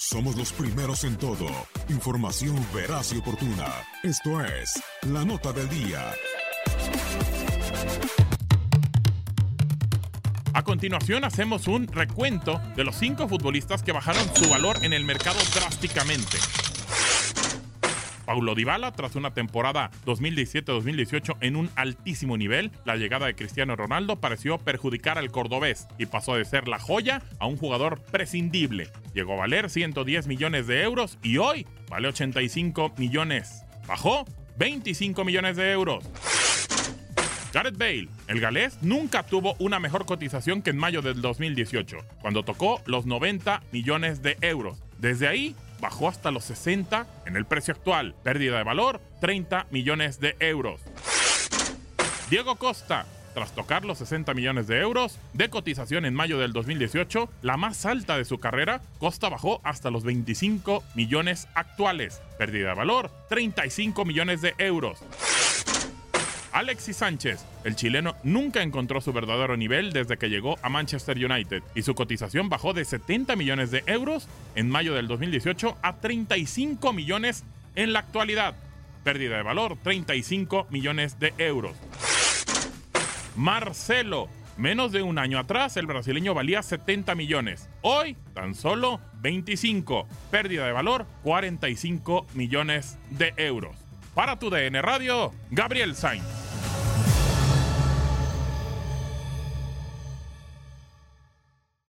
Somos los primeros en todo. Información veraz y oportuna. Esto es La Nota del Día. A continuación hacemos un recuento de los cinco futbolistas que bajaron su valor en el mercado drásticamente. Paulo Dybala, tras una temporada 2017-2018 en un altísimo nivel, la llegada de Cristiano Ronaldo pareció perjudicar al cordobés y pasó de ser la joya a un jugador prescindible. Llegó a valer 110 millones de euros y hoy vale 85 millones. Bajó 25 millones de euros. Gareth Bale, el galés, nunca tuvo una mejor cotización que en mayo del 2018, cuando tocó los 90 millones de euros. Desde ahí bajó hasta los 60 en el precio actual. Pérdida de valor, 30 millones de euros. Diego Costa, tras tocar los 60 millones de euros de cotización en mayo del 2018, la más alta de su carrera, Costa bajó hasta los 25 millones actuales. Pérdida de valor, 35 millones de euros. Alexis Sánchez, el chileno nunca encontró su verdadero nivel desde que llegó a Manchester United y su cotización bajó de 70 millones de euros en mayo del 2018 a 35 millones en la actualidad. Pérdida de valor, 35 millones de euros. Marcelo, menos de un año atrás el brasileño valía 70 millones. Hoy tan solo 25. Pérdida de valor, 45 millones de euros. Para tu DN Radio, Gabriel Sainz.